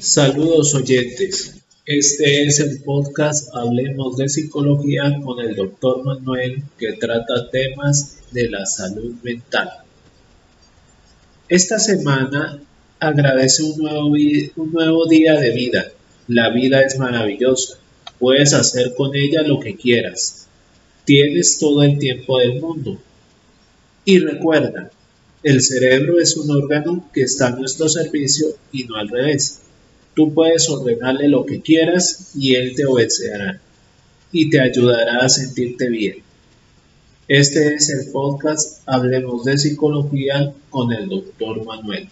Saludos oyentes. Este es el podcast Hablemos de Psicología con el doctor Manuel que trata temas de la salud mental. Esta semana agradece un nuevo, un nuevo día de vida. La vida es maravillosa. Puedes hacer con ella lo que quieras. Tienes todo el tiempo del mundo. Y recuerda, el cerebro es un órgano que está a nuestro servicio y no al revés. Tú puedes ordenarle lo que quieras y él te obedecerá y te ayudará a sentirte bien. Este es el podcast Hablemos de Psicología con el doctor Manuel.